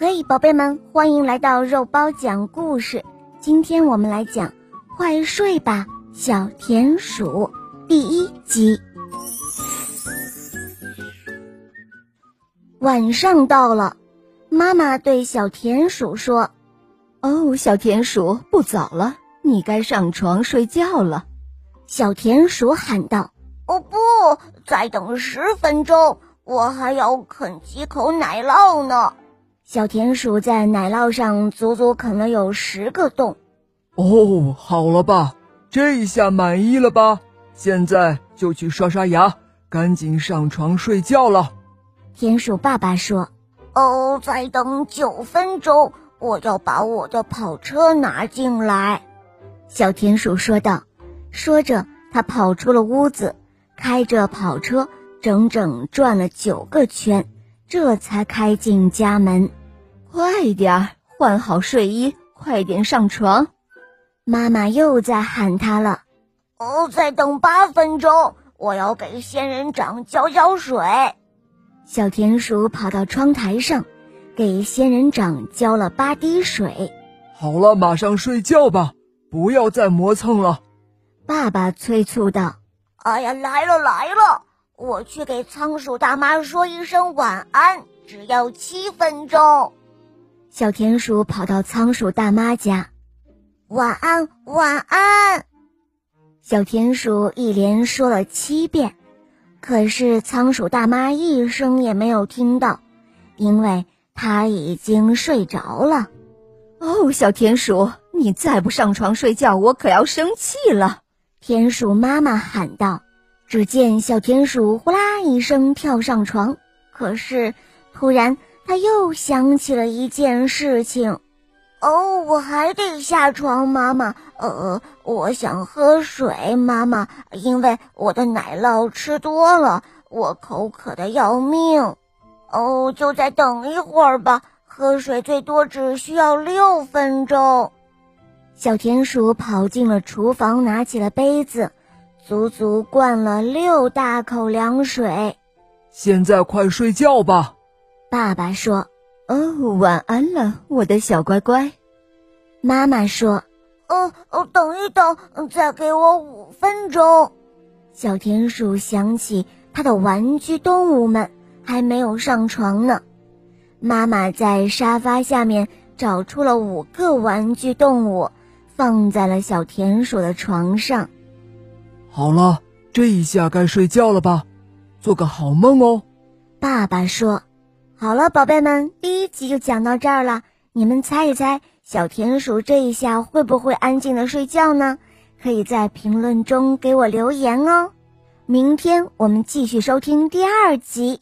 嘿，宝贝们，欢迎来到肉包讲故事。今天我们来讲《快睡吧，小田鼠》第一集。晚上到了，妈妈对小田鼠说：“哦，小田鼠，不早了，你该上床睡觉了。”小田鼠喊道：“哦不，再等十分钟，我还要啃几口奶酪呢。”小田鼠在奶酪上足足啃了有十个洞。哦，好了吧，这下满意了吧？现在就去刷刷牙，赶紧上床睡觉了。田鼠爸爸说：“哦，再等九分钟，我要把我的跑车拿进来。”小田鼠说道。说着，他跑出了屋子，开着跑车整整转了九个圈，这才开进家门。快点儿换好睡衣，快点上床！妈妈又在喊他了。哦，再等八分钟，我要给仙人掌浇浇水。小田鼠跑到窗台上，给仙人掌浇了八滴水。好了，马上睡觉吧，不要再磨蹭了。爸爸催促道：“哎呀，来了来了，我去给仓鼠大妈说一声晚安，只要七分钟。”小田鼠跑到仓鼠大妈家，晚安，晚安。小田鼠一连说了七遍，可是仓鼠大妈一声也没有听到，因为她已经睡着了。哦，小田鼠，你再不上床睡觉，我可要生气了！田鼠妈妈喊道。只见小田鼠呼啦一声跳上床，可是突然。他又想起了一件事情，哦，我还得下床，妈妈。呃，我想喝水，妈妈，因为我的奶酪吃多了，我口渴的要命。哦，就再等一会儿吧，喝水最多只需要六分钟。小田鼠跑进了厨房，拿起了杯子，足足灌了六大口凉水。现在快睡觉吧。爸爸说：“哦，晚安了，我的小乖乖。”妈妈说：“哦哦，等一等，再给我五分钟。”小田鼠想起他的玩具动物们还没有上床呢。妈妈在沙发下面找出了五个玩具动物，放在了小田鼠的床上。好了，这一下该睡觉了吧？做个好梦哦。爸爸说。好了，宝贝们，第一集就讲到这儿了。你们猜一猜，小田鼠这一下会不会安静的睡觉呢？可以在评论中给我留言哦。明天我们继续收听第二集。